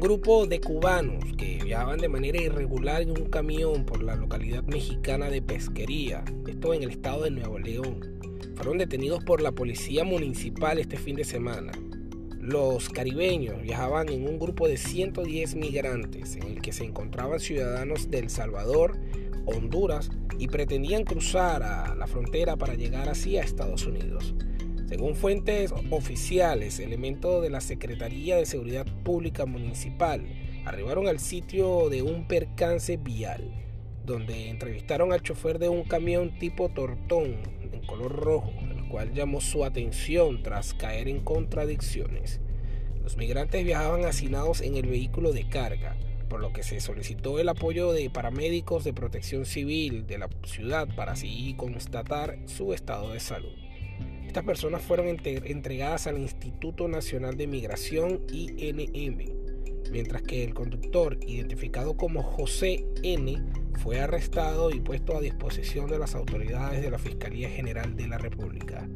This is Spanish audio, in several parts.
Un grupo de cubanos que viajaban de manera irregular en un camión por la localidad mexicana de Pesquería, esto en el estado de Nuevo León, fueron detenidos por la policía municipal este fin de semana. Los caribeños viajaban en un grupo de 110 migrantes en el que se encontraban ciudadanos de El Salvador, Honduras y pretendían cruzar a la frontera para llegar así a Estados Unidos. Según fuentes oficiales, elementos de la Secretaría de Seguridad Pública Municipal arribaron al sitio de un percance vial, donde entrevistaron al chofer de un camión tipo tortón en color rojo, el cual llamó su atención tras caer en contradicciones. Los migrantes viajaban hacinados en el vehículo de carga, por lo que se solicitó el apoyo de paramédicos de protección civil de la ciudad para así constatar su estado de salud. Estas personas fueron entregadas al Instituto Nacional de Migración INM, mientras que el conductor, identificado como José N., fue arrestado y puesto a disposición de las autoridades de la Fiscalía General de la República.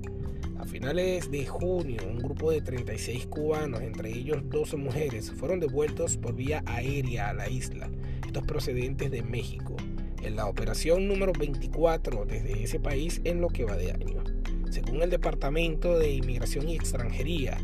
A finales de junio, un grupo de 36 cubanos, entre ellos 12 mujeres, fueron devueltos por vía aérea a la isla, estos procedentes de México, en la operación número 24 desde ese país en lo que va de año. Según el Departamento de Inmigración y Extranjería,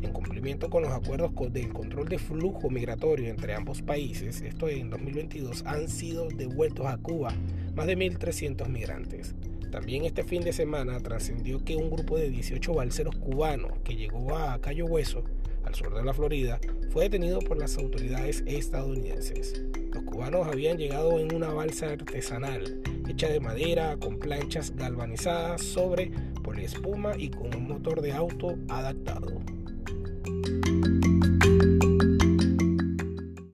en cumplimiento con los acuerdos del control de flujo migratorio entre ambos países, esto en 2022, han sido devueltos a Cuba más de 1.300 migrantes. También este fin de semana trascendió que un grupo de 18 balseros cubanos que llegó a Cayo Hueso, al sur de la Florida, fue detenido por las autoridades estadounidenses. Los cubanos habían llegado en una balsa artesanal hecha de madera con planchas galvanizadas sobre poliespuma y con un motor de auto adaptado.